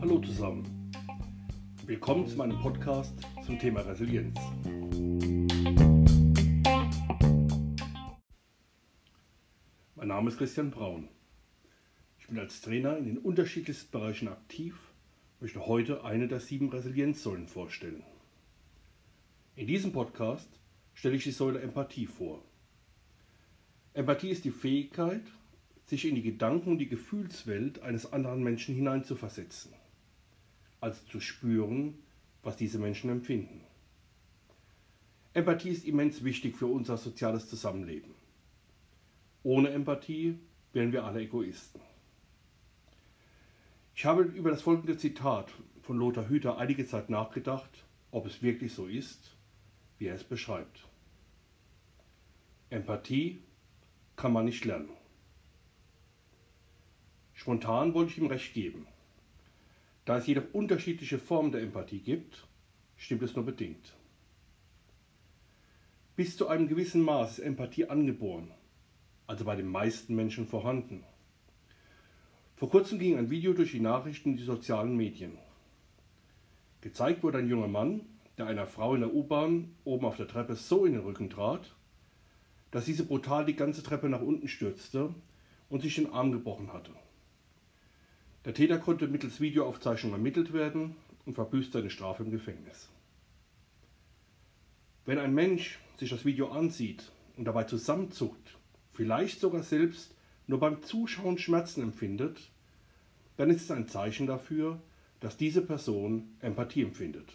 Hallo zusammen. Willkommen zu meinem Podcast zum Thema Resilienz. Mein Name ist Christian Braun. Ich bin als Trainer in den unterschiedlichsten Bereichen aktiv und möchte heute eine der sieben Resilienzsäulen vorstellen. In diesem Podcast stelle ich die Säule Empathie vor. Empathie ist die Fähigkeit, sich in die Gedanken und die Gefühlswelt eines anderen Menschen hineinzuversetzen, also zu spüren, was diese Menschen empfinden. Empathie ist immens wichtig für unser soziales Zusammenleben. Ohne Empathie wären wir alle Egoisten. Ich habe über das folgende Zitat von Lothar Hüther einige Zeit nachgedacht, ob es wirklich so ist, wie er es beschreibt. Empathie kann man nicht lernen. Spontan wollte ich ihm recht geben. Da es jedoch unterschiedliche Formen der Empathie gibt, stimmt es nur bedingt. Bis zu einem gewissen Maß ist Empathie angeboren, also bei den meisten Menschen vorhanden. Vor kurzem ging ein Video durch die Nachrichten und die sozialen Medien. Gezeigt wurde ein junger Mann, der einer Frau in der U-Bahn oben auf der Treppe so in den Rücken trat, dass diese brutal die ganze Treppe nach unten stürzte und sich den Arm gebrochen hatte. Der Täter konnte mittels Videoaufzeichnung ermittelt werden und verbüßt seine Strafe im Gefängnis. Wenn ein Mensch sich das Video ansieht und dabei zusammenzuckt, vielleicht sogar selbst nur beim Zuschauen Schmerzen empfindet, dann ist es ein Zeichen dafür, dass diese Person Empathie empfindet.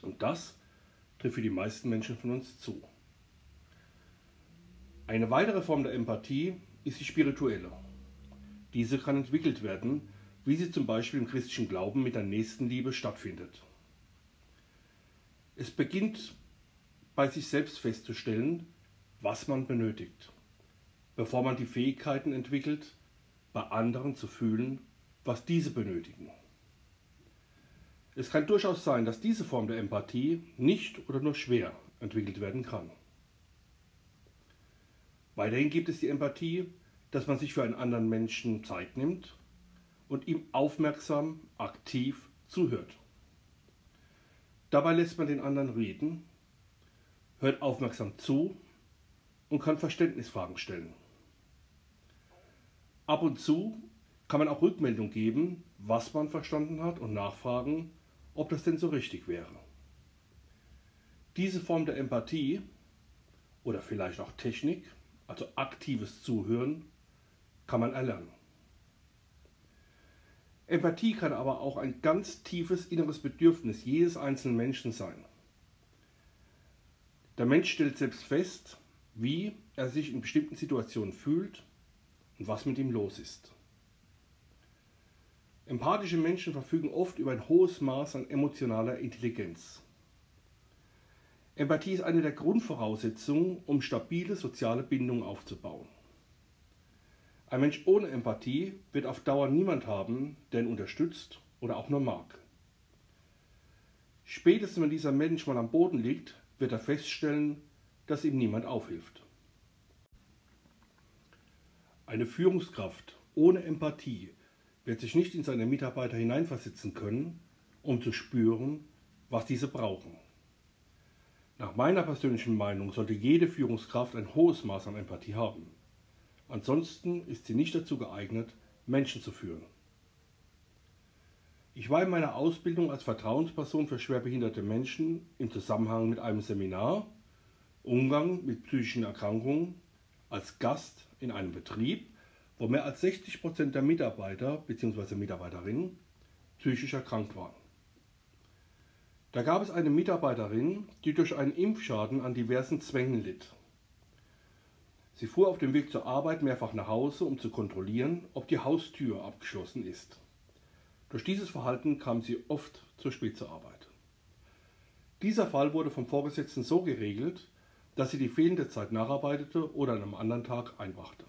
Und das trifft für die meisten Menschen von uns zu. Eine weitere Form der Empathie ist die spirituelle. Diese kann entwickelt werden, wie sie zum Beispiel im christlichen Glauben mit der Nächstenliebe stattfindet. Es beginnt bei sich selbst festzustellen, was man benötigt bevor man die Fähigkeiten entwickelt, bei anderen zu fühlen, was diese benötigen. Es kann durchaus sein, dass diese Form der Empathie nicht oder nur schwer entwickelt werden kann. Weiterhin gibt es die Empathie, dass man sich für einen anderen Menschen Zeit nimmt und ihm aufmerksam, aktiv zuhört. Dabei lässt man den anderen reden, hört aufmerksam zu und kann Verständnisfragen stellen. Ab und zu kann man auch Rückmeldung geben, was man verstanden hat und nachfragen, ob das denn so richtig wäre. Diese Form der Empathie oder vielleicht auch Technik, also aktives Zuhören, kann man erlernen. Empathie kann aber auch ein ganz tiefes inneres Bedürfnis jedes einzelnen Menschen sein. Der Mensch stellt selbst fest, wie er sich in bestimmten Situationen fühlt und was mit ihm los ist. Empathische Menschen verfügen oft über ein hohes Maß an emotionaler Intelligenz. Empathie ist eine der Grundvoraussetzungen, um stabile soziale Bindungen aufzubauen. Ein Mensch ohne Empathie wird auf Dauer niemand haben, der ihn unterstützt oder auch nur mag. Spätestens wenn dieser Mensch mal am Boden liegt, wird er feststellen, dass ihm niemand aufhilft. Eine Führungskraft ohne Empathie wird sich nicht in seine Mitarbeiter hineinversetzen können, um zu spüren, was diese brauchen. Nach meiner persönlichen Meinung sollte jede Führungskraft ein hohes Maß an Empathie haben. Ansonsten ist sie nicht dazu geeignet, Menschen zu führen. Ich war in meiner Ausbildung als Vertrauensperson für schwerbehinderte Menschen im Zusammenhang mit einem Seminar Umgang mit psychischen Erkrankungen als Gast in einem Betrieb, wo mehr als 60 Prozent der Mitarbeiter bzw. Mitarbeiterinnen psychisch erkrankt waren. Da gab es eine Mitarbeiterin, die durch einen Impfschaden an diversen Zwängen litt. Sie fuhr auf dem Weg zur Arbeit mehrfach nach Hause, um zu kontrollieren, ob die Haustür abgeschlossen ist. Durch dieses Verhalten kam sie oft zu spät zur Arbeit. Dieser Fall wurde vom Vorgesetzten so geregelt, dass sie die fehlende Zeit nacharbeitete oder an einem anderen Tag einbrachte.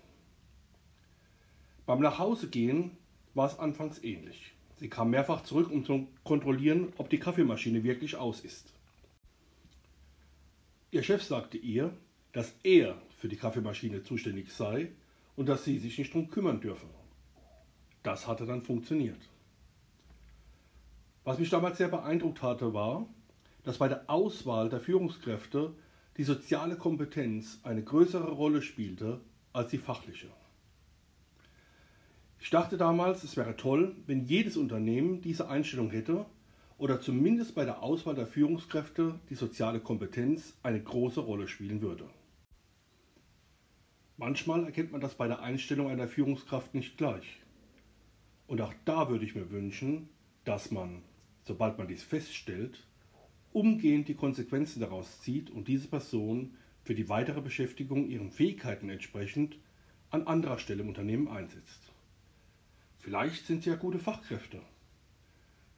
Beim Nachhausegehen war es anfangs ähnlich. Sie kam mehrfach zurück, um zu kontrollieren, ob die Kaffeemaschine wirklich aus ist. Ihr Chef sagte ihr, dass er für die Kaffeemaschine zuständig sei und dass sie sich nicht darum kümmern dürfen. Das hatte dann funktioniert. Was mich damals sehr beeindruckt hatte, war, dass bei der Auswahl der Führungskräfte die soziale Kompetenz eine größere Rolle spielte als die fachliche. Ich dachte damals, es wäre toll, wenn jedes Unternehmen diese Einstellung hätte oder zumindest bei der Auswahl der Führungskräfte die soziale Kompetenz eine große Rolle spielen würde. Manchmal erkennt man das bei der Einstellung einer Führungskraft nicht gleich. Und auch da würde ich mir wünschen, dass man, sobald man dies feststellt, umgehend die Konsequenzen daraus zieht und diese Person für die weitere Beschäftigung ihren Fähigkeiten entsprechend an anderer Stelle im Unternehmen einsetzt. Vielleicht sind sie ja gute Fachkräfte.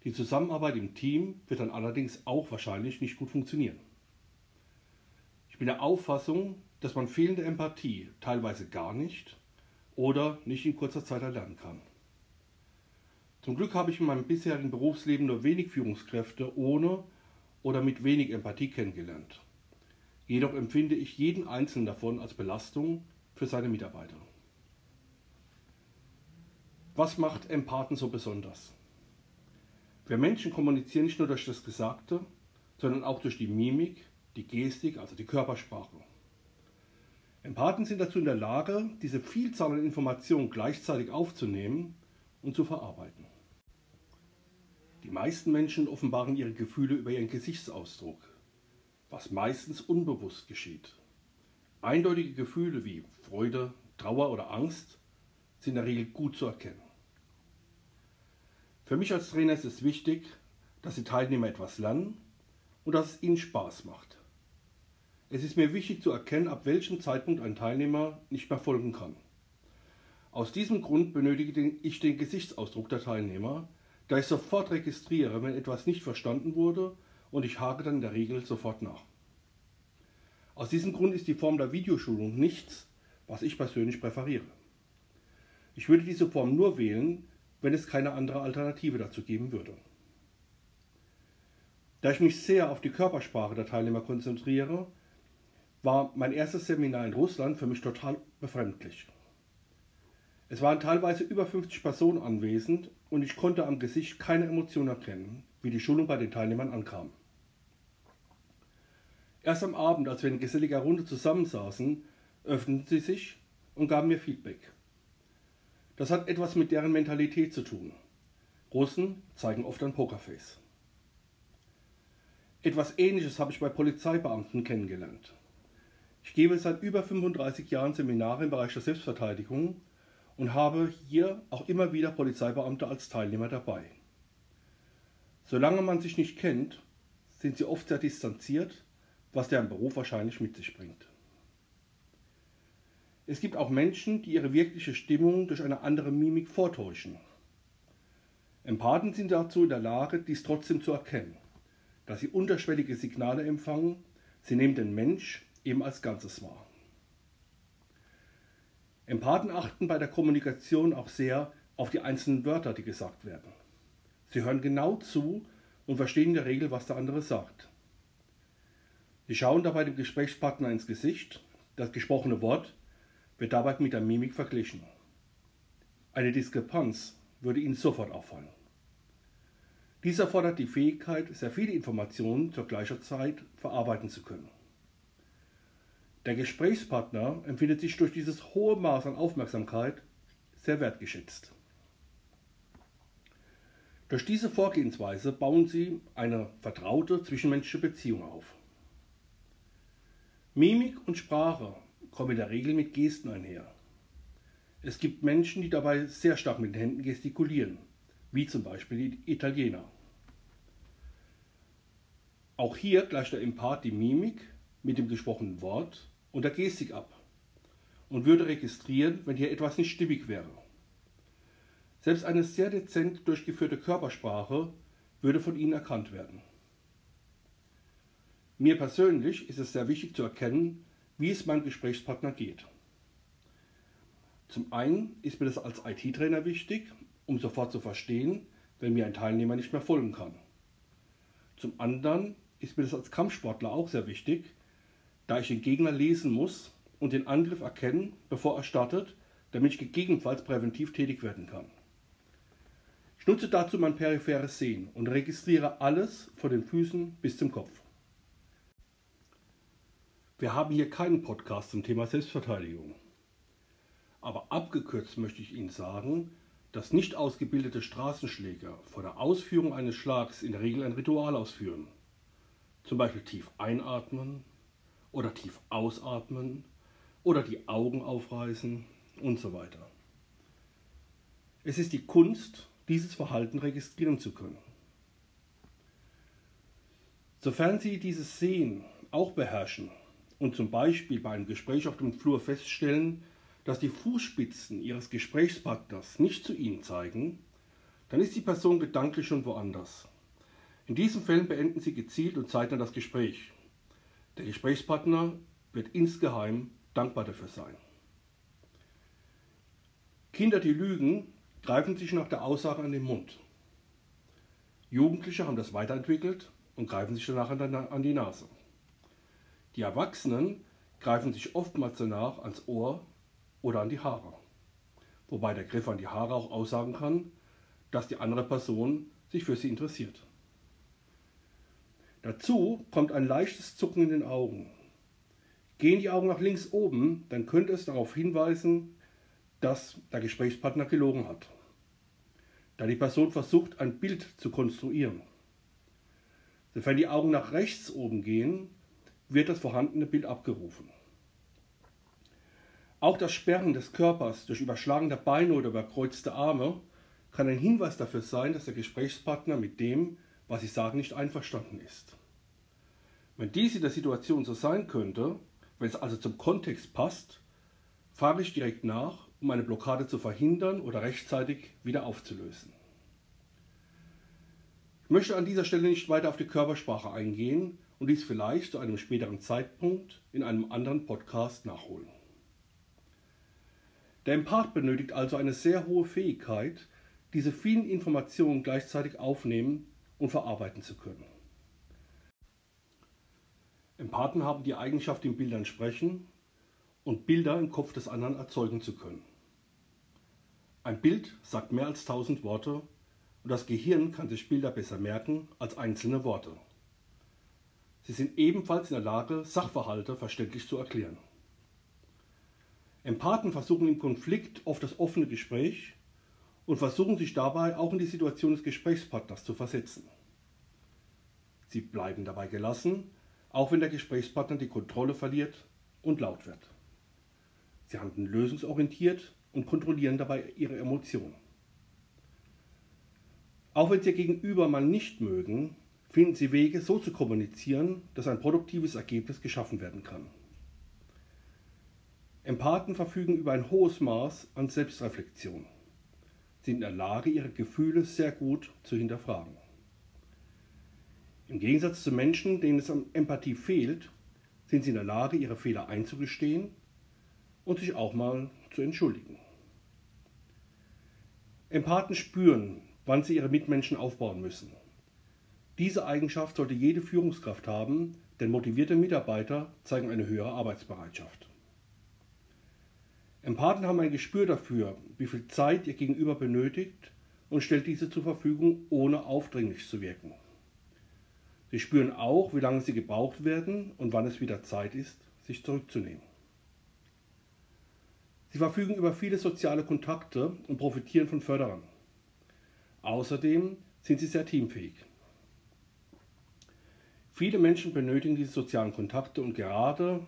Die Zusammenarbeit im Team wird dann allerdings auch wahrscheinlich nicht gut funktionieren. Ich bin der Auffassung, dass man fehlende Empathie teilweise gar nicht oder nicht in kurzer Zeit erlernen kann. Zum Glück habe ich in meinem bisherigen Berufsleben nur wenig Führungskräfte ohne oder mit wenig Empathie kennengelernt. Jedoch empfinde ich jeden einzelnen davon als Belastung für seine Mitarbeiter. Was macht Empathen so besonders? Wir Menschen kommunizieren nicht nur durch das Gesagte, sondern auch durch die Mimik, die Gestik, also die Körpersprache. Empathen sind dazu in der Lage, diese Vielzahl an Informationen gleichzeitig aufzunehmen und zu verarbeiten. Die meisten Menschen offenbaren ihre Gefühle über ihren Gesichtsausdruck, was meistens unbewusst geschieht. Eindeutige Gefühle wie Freude, Trauer oder Angst sind in der Regel gut zu erkennen. Für mich als Trainer ist es wichtig, dass die Teilnehmer etwas lernen und dass es ihnen Spaß macht. Es ist mir wichtig zu erkennen, ab welchem Zeitpunkt ein Teilnehmer nicht mehr folgen kann. Aus diesem Grund benötige ich den Gesichtsausdruck der Teilnehmer, da ich sofort registriere, wenn etwas nicht verstanden wurde und ich hake dann in der Regel sofort nach. Aus diesem Grund ist die Form der Videoschulung nichts, was ich persönlich präferiere. Ich würde diese Form nur wählen, wenn es keine andere Alternative dazu geben würde. Da ich mich sehr auf die Körpersprache der Teilnehmer konzentriere, war mein erstes Seminar in Russland für mich total befremdlich. Es waren teilweise über 50 Personen anwesend und ich konnte am Gesicht keine Emotion erkennen, wie die Schulung bei den Teilnehmern ankam. Erst am Abend, als wir in geselliger Runde zusammensaßen, öffneten sie sich und gaben mir Feedback. Das hat etwas mit deren Mentalität zu tun. Russen zeigen oft ein Pokerface. Etwas Ähnliches habe ich bei Polizeibeamten kennengelernt. Ich gebe seit über 35 Jahren Seminare im Bereich der Selbstverteidigung und habe hier auch immer wieder Polizeibeamte als Teilnehmer dabei. Solange man sich nicht kennt, sind sie oft sehr distanziert, was deren Beruf wahrscheinlich mit sich bringt. Es gibt auch Menschen, die ihre wirkliche Stimmung durch eine andere Mimik vortäuschen. Empathen sind dazu in der Lage, dies trotzdem zu erkennen, dass sie unterschwellige Signale empfangen, sie nehmen den Mensch eben als Ganzes wahr. Empathen achten bei der Kommunikation auch sehr auf die einzelnen Wörter, die gesagt werden. Sie hören genau zu und verstehen in der Regel, was der andere sagt. Sie schauen dabei dem Gesprächspartner ins Gesicht, das gesprochene Wort wird dabei mit der Mimik verglichen. Eine Diskrepanz würde Ihnen sofort auffallen. Dies erfordert die Fähigkeit, sehr viele Informationen zur gleichen Zeit verarbeiten zu können. Der Gesprächspartner empfindet sich durch dieses hohe Maß an Aufmerksamkeit sehr wertgeschätzt. Durch diese Vorgehensweise bauen Sie eine vertraute zwischenmenschliche Beziehung auf. Mimik und Sprache kommen in der Regel mit Gesten einher. Es gibt Menschen, die dabei sehr stark mit den Händen gestikulieren, wie zum Beispiel die Italiener. Auch hier gleicht der Empath die Mimik mit dem gesprochenen Wort und der Gestik ab und würde registrieren, wenn hier etwas nicht stimmig wäre. Selbst eine sehr dezent durchgeführte Körpersprache würde von ihnen erkannt werden. Mir persönlich ist es sehr wichtig zu erkennen, wie es meinem Gesprächspartner geht. Zum einen ist mir das als IT-Trainer wichtig, um sofort zu verstehen, wenn mir ein Teilnehmer nicht mehr folgen kann. Zum anderen ist mir das als Kampfsportler auch sehr wichtig, da ich den Gegner lesen muss und den Angriff erkennen, bevor er startet, damit ich gegebenenfalls präventiv tätig werden kann. Ich nutze dazu mein peripheres Sehen und registriere alles von den Füßen bis zum Kopf. Wir haben hier keinen Podcast zum Thema Selbstverteidigung. Aber abgekürzt möchte ich Ihnen sagen, dass nicht ausgebildete Straßenschläger vor der Ausführung eines Schlags in der Regel ein Ritual ausführen. Zum Beispiel tief einatmen oder tief ausatmen oder die Augen aufreißen und so weiter. Es ist die Kunst, dieses Verhalten registrieren zu können. Sofern Sie dieses Sehen auch beherrschen und zum Beispiel bei einem Gespräch auf dem Flur feststellen, dass die Fußspitzen Ihres Gesprächspartners nicht zu Ihnen zeigen, dann ist die Person gedanklich schon woanders. In diesen Fällen beenden Sie gezielt und zeitnah das Gespräch. Der Gesprächspartner wird insgeheim dankbar dafür sein. Kinder, die lügen, greifen sich nach der Aussage an den Mund. Jugendliche haben das weiterentwickelt und greifen sich danach an die Nase. Die Erwachsenen greifen sich oftmals danach ans Ohr oder an die Haare. Wobei der Griff an die Haare auch aussagen kann, dass die andere Person sich für sie interessiert. Dazu kommt ein leichtes Zucken in den Augen. Gehen die Augen nach links oben, dann könnte es darauf hinweisen, dass der Gesprächspartner gelogen hat. Da die Person versucht, ein Bild zu konstruieren. Sofern die Augen nach rechts oben gehen, wird das vorhandene Bild abgerufen. Auch das Sperren des Körpers durch Überschlagen der Beine oder überkreuzte Arme kann ein Hinweis dafür sein, dass der Gesprächspartner mit dem, was Sie sagen, nicht einverstanden ist. Wenn dies in der Situation so sein könnte, wenn es also zum Kontext passt, frage ich direkt nach, um eine Blockade zu verhindern oder rechtzeitig wieder aufzulösen. Ich möchte an dieser Stelle nicht weiter auf die Körpersprache eingehen und dies vielleicht zu einem späteren Zeitpunkt in einem anderen Podcast nachholen. Der Empath benötigt also eine sehr hohe Fähigkeit, diese vielen Informationen gleichzeitig aufnehmen und verarbeiten zu können. Empathen haben die Eigenschaft, in Bildern sprechen und Bilder im Kopf des anderen erzeugen zu können. Ein Bild sagt mehr als tausend Worte und das Gehirn kann sich Bilder besser merken als einzelne Worte. Sie sind ebenfalls in der Lage, Sachverhalte verständlich zu erklären. Empathen versuchen im Konflikt oft das offene Gespräch und versuchen sich dabei auch in die Situation des Gesprächspartners zu versetzen. Sie bleiben dabei gelassen, auch wenn der Gesprächspartner die Kontrolle verliert und laut wird. Sie handeln lösungsorientiert und kontrollieren dabei ihre Emotionen. Auch wenn Sie Ihr Gegenüber mal nicht mögen, finden Sie Wege, so zu kommunizieren, dass ein produktives Ergebnis geschaffen werden kann. Empathen verfügen über ein hohes Maß an Selbstreflexion, sind in der Lage, ihre Gefühle sehr gut zu hinterfragen. Im Gegensatz zu Menschen, denen es an Empathie fehlt, sind sie in der Lage, ihre Fehler einzugestehen und sich auch mal zu entschuldigen. Empathen spüren, wann sie ihre Mitmenschen aufbauen müssen. Diese Eigenschaft sollte jede Führungskraft haben, denn motivierte Mitarbeiter zeigen eine höhere Arbeitsbereitschaft. Empathen haben ein Gespür dafür, wie viel Zeit ihr Gegenüber benötigt und stellt diese zur Verfügung, ohne aufdringlich zu wirken. Sie spüren auch, wie lange sie gebraucht werden und wann es wieder Zeit ist, sich zurückzunehmen. Sie verfügen über viele soziale Kontakte und profitieren von Förderern. Außerdem sind sie sehr teamfähig. Viele Menschen benötigen diese sozialen Kontakte und gerade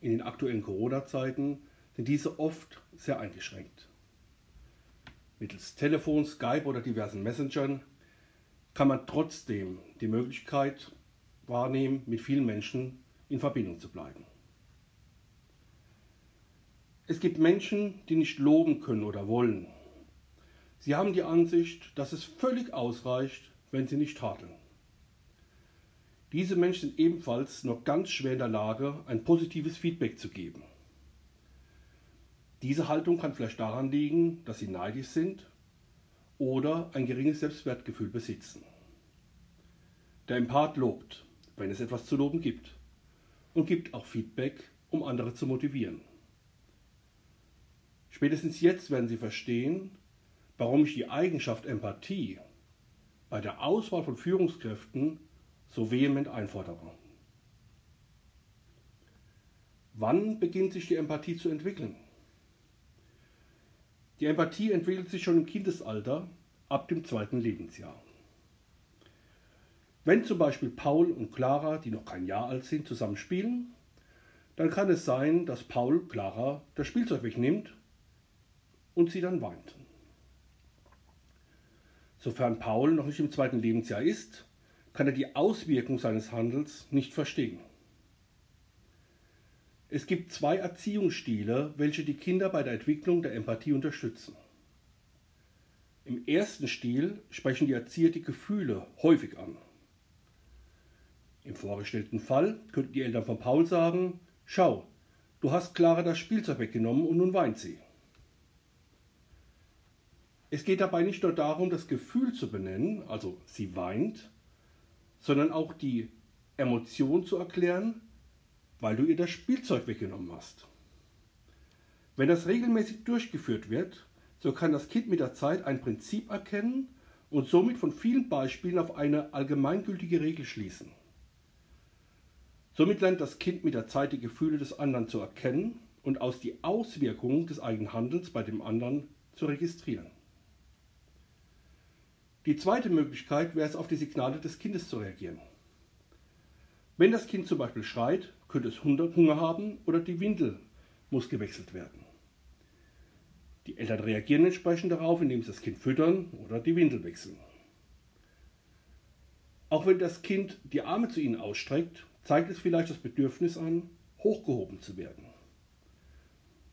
in den aktuellen Corona-Zeiten sind diese oft sehr eingeschränkt. Mittels Telefon, Skype oder diversen Messengern kann man trotzdem die Möglichkeit wahrnehmen, mit vielen Menschen in Verbindung zu bleiben. Es gibt Menschen, die nicht loben können oder wollen. Sie haben die Ansicht, dass es völlig ausreicht, wenn sie nicht tadeln. Diese Menschen sind ebenfalls noch ganz schwer in der Lage, ein positives Feedback zu geben. Diese Haltung kann vielleicht daran liegen, dass sie neidisch sind oder ein geringes Selbstwertgefühl besitzen. Der Empath lobt, wenn es etwas zu loben gibt, und gibt auch Feedback, um andere zu motivieren. Spätestens jetzt werden Sie verstehen, warum ich die Eigenschaft Empathie bei der Auswahl von Führungskräften so vehement einfordere. Wann beginnt sich die Empathie zu entwickeln? Die Empathie entwickelt sich schon im Kindesalter ab dem zweiten Lebensjahr. Wenn zum Beispiel Paul und Clara, die noch kein Jahr alt sind, zusammen spielen, dann kann es sein, dass Paul Clara das Spielzeug wegnimmt und sie dann weint. Sofern Paul noch nicht im zweiten Lebensjahr ist, kann er die Auswirkung seines Handels nicht verstehen. Es gibt zwei Erziehungsstile, welche die Kinder bei der Entwicklung der Empathie unterstützen. Im ersten Stil sprechen die Erzieher die Gefühle häufig an. Im vorgestellten Fall könnten die Eltern von Paul sagen, schau, du hast Clara das Spielzeug weggenommen und nun weint sie. Es geht dabei nicht nur darum, das Gefühl zu benennen, also sie weint, sondern auch die Emotion zu erklären, weil du ihr das Spielzeug weggenommen hast. Wenn das regelmäßig durchgeführt wird, so kann das Kind mit der Zeit ein Prinzip erkennen und somit von vielen Beispielen auf eine allgemeingültige Regel schließen. Somit lernt das Kind mit der Zeit die Gefühle des anderen zu erkennen und aus die Auswirkungen des eigenen Handels bei dem anderen zu registrieren. Die zweite Möglichkeit wäre es, auf die Signale des Kindes zu reagieren. Wenn das Kind zum Beispiel schreit, könnte es Hunger haben oder die Windel muss gewechselt werden. Die Eltern reagieren entsprechend darauf, indem sie das Kind füttern oder die Windel wechseln. Auch wenn das Kind die Arme zu ihnen ausstreckt, zeigt es vielleicht das Bedürfnis an, hochgehoben zu werden.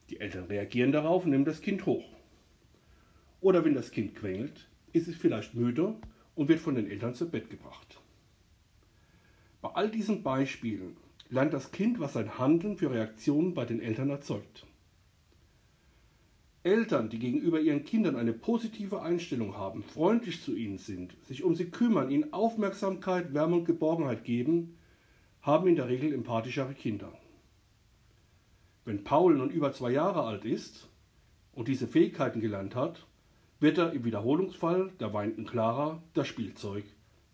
Die Eltern reagieren darauf und nehmen das Kind hoch. Oder wenn das Kind quengelt, ist es vielleicht müde und wird von den Eltern zu Bett gebracht. Bei all diesen Beispielen lernt das Kind, was sein Handeln für Reaktionen bei den Eltern erzeugt. Eltern, die gegenüber ihren Kindern eine positive Einstellung haben, freundlich zu ihnen sind, sich um sie kümmern, ihnen Aufmerksamkeit, Wärme und Geborgenheit geben, haben in der Regel empathischere Kinder. Wenn Paul nun über zwei Jahre alt ist und diese Fähigkeiten gelernt hat, wird er im Wiederholungsfall der weinenden Clara das Spielzeug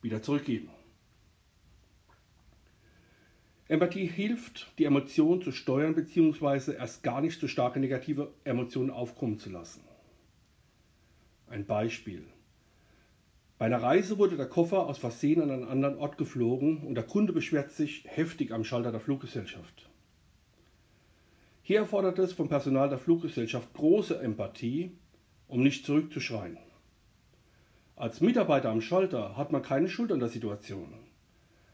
wieder zurückgeben. Empathie hilft, die Emotionen zu steuern bzw. erst gar nicht so starke negative Emotionen aufkommen zu lassen. Ein Beispiel. Bei einer Reise wurde der Koffer aus Versehen an einen anderen Ort geflogen und der Kunde beschwert sich heftig am Schalter der Fluggesellschaft. Hier erfordert es vom Personal der Fluggesellschaft große Empathie, um nicht zurückzuschreien. Als Mitarbeiter am Schalter hat man keine Schuld an der Situation,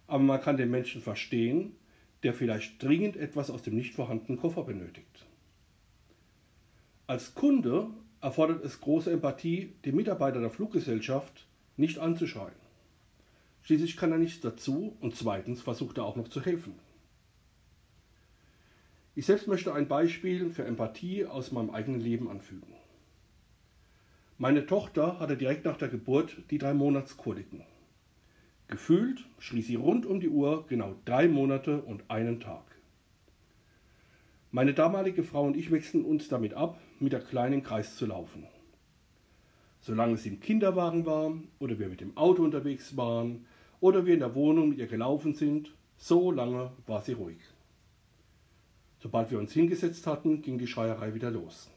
aber man kann den Menschen verstehen, der vielleicht dringend etwas aus dem nicht vorhandenen Koffer benötigt. Als Kunde erfordert es große Empathie, den Mitarbeiter der Fluggesellschaft nicht anzuschreien. Schließlich kann er nichts dazu und zweitens versucht er auch noch zu helfen. Ich selbst möchte ein Beispiel für Empathie aus meinem eigenen Leben anfügen. Meine Tochter hatte direkt nach der Geburt die drei Monatskoliken. Gefühlt schrie sie rund um die Uhr genau drei Monate und einen Tag. Meine damalige Frau und ich wechseln uns damit ab, mit der Kleinen Kreis zu laufen. Solange sie im Kinderwagen war oder wir mit dem Auto unterwegs waren oder wir in der Wohnung mit ihr gelaufen sind, so lange war sie ruhig. Sobald wir uns hingesetzt hatten, ging die Schreierei wieder los.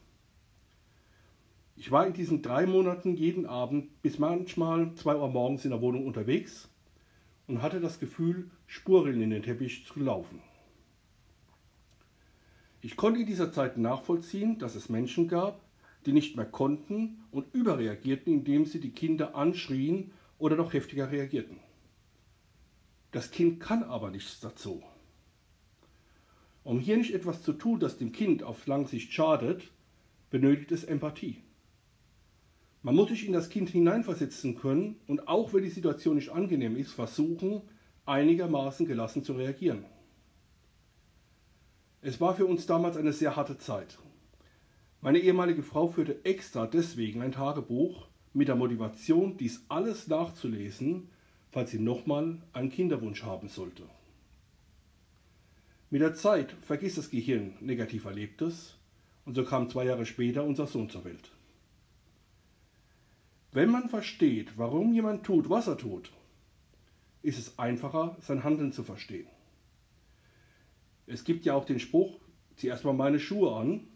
Ich war in diesen drei Monaten jeden Abend bis manchmal zwei Uhr morgens in der Wohnung unterwegs und hatte das Gefühl, Spuren in den Teppich zu laufen. Ich konnte in dieser Zeit nachvollziehen, dass es Menschen gab, die nicht mehr konnten und überreagierten, indem sie die Kinder anschrien oder noch heftiger reagierten. Das Kind kann aber nichts dazu. Um hier nicht etwas zu tun, das dem Kind auf lange Sicht schadet, benötigt es Empathie. Man muss sich in das Kind hineinversetzen können und auch wenn die Situation nicht angenehm ist, versuchen, einigermaßen gelassen zu reagieren. Es war für uns damals eine sehr harte Zeit. Meine ehemalige Frau führte extra deswegen ein Tagebuch mit der Motivation, dies alles nachzulesen, falls sie nochmal einen Kinderwunsch haben sollte. Mit der Zeit vergisst das Gehirn negativ Erlebtes und so kam zwei Jahre später unser Sohn zur Welt. Wenn man versteht, warum jemand tut, was er tut, ist es einfacher, sein Handeln zu verstehen. Es gibt ja auch den Spruch, zieh erstmal meine Schuhe an,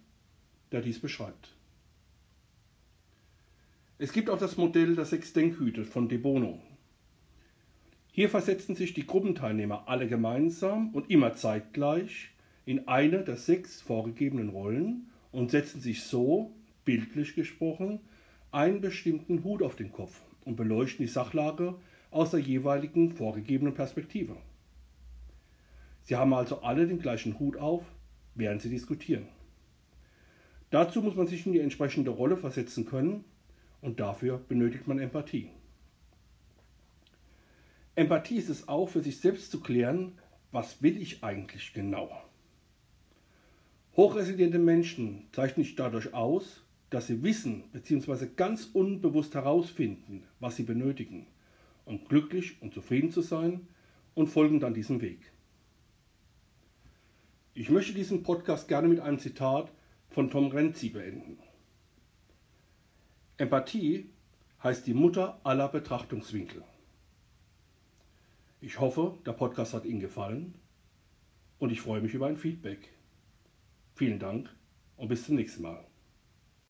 der dies beschreibt. Es gibt auch das Modell der sechs Denkhüte von De Bono. Hier versetzen sich die Gruppenteilnehmer alle gemeinsam und immer zeitgleich in eine der sechs vorgegebenen Rollen und setzen sich so, bildlich gesprochen, einen bestimmten Hut auf den Kopf und beleuchten die Sachlage aus der jeweiligen vorgegebenen Perspektive. Sie haben also alle den gleichen Hut auf, während sie diskutieren. Dazu muss man sich in die entsprechende Rolle versetzen können und dafür benötigt man Empathie. Empathie ist es auch, für sich selbst zu klären, was will ich eigentlich genau. Hochresiliente Menschen zeichnen sich dadurch aus, dass sie wissen bzw. ganz unbewusst herausfinden, was sie benötigen, um glücklich und zufrieden zu sein und folgen dann diesem Weg. Ich möchte diesen Podcast gerne mit einem Zitat von Tom Renzi beenden. Empathie heißt die Mutter aller Betrachtungswinkel. Ich hoffe, der Podcast hat Ihnen gefallen und ich freue mich über ein Feedback. Vielen Dank und bis zum nächsten Mal.